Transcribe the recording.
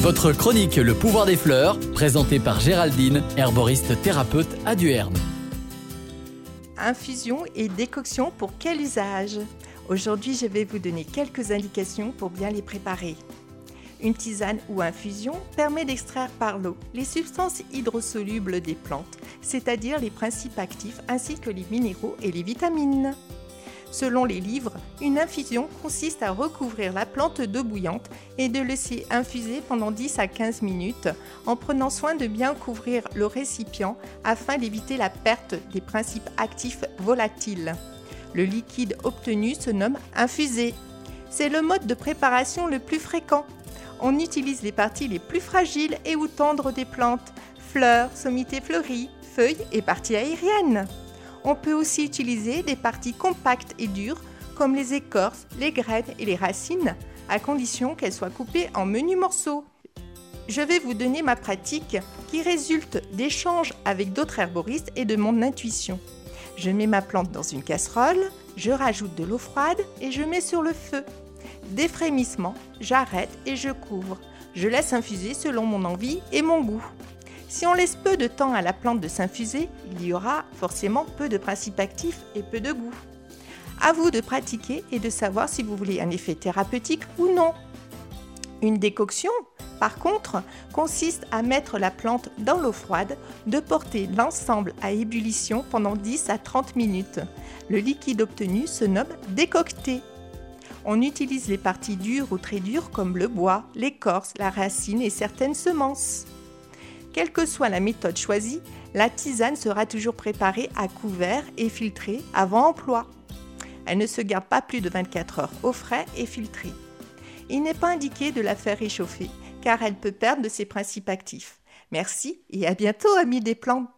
Votre chronique Le pouvoir des fleurs, présentée par Géraldine, herboriste thérapeute à Duerne. Infusion et décoction pour quel usage? Aujourd'hui, je vais vous donner quelques indications pour bien les préparer. Une tisane ou infusion permet d'extraire par l'eau les substances hydrosolubles des plantes, c'est-à-dire les principes actifs ainsi que les minéraux et les vitamines. Selon les livres, une infusion consiste à recouvrir la plante d'eau bouillante et de laisser infuser pendant 10 à 15 minutes en prenant soin de bien couvrir le récipient afin d'éviter la perte des principes actifs volatiles. Le liquide obtenu se nomme infusé. C'est le mode de préparation le plus fréquent. On utilise les parties les plus fragiles et ou tendres des plantes, fleurs, sommités fleuries, feuilles et parties aériennes. On peut aussi utiliser des parties compactes et dures comme les écorces, les graines et les racines, à condition qu'elles soient coupées en menus morceaux. Je vais vous donner ma pratique qui résulte d'échanges avec d'autres herboristes et de mon intuition. Je mets ma plante dans une casserole, je rajoute de l'eau froide et je mets sur le feu. Défrémissement, j'arrête et je couvre. Je laisse infuser selon mon envie et mon goût. Si on laisse peu de temps à la plante de s'infuser, il y aura forcément peu de principes actifs et peu de goût. À vous de pratiquer et de savoir si vous voulez un effet thérapeutique ou non. Une décoction, par contre, consiste à mettre la plante dans l'eau froide, de porter l'ensemble à ébullition pendant 10 à 30 minutes. Le liquide obtenu se nomme décocté. On utilise les parties dures ou très dures comme le bois, l'écorce, la racine et certaines semences. Quelle que soit la méthode choisie, la tisane sera toujours préparée à couvert et filtrée avant emploi. Elle ne se garde pas plus de 24 heures au frais et filtrée. Il n'est pas indiqué de la faire réchauffer car elle peut perdre de ses principes actifs. Merci et à bientôt amis des plantes.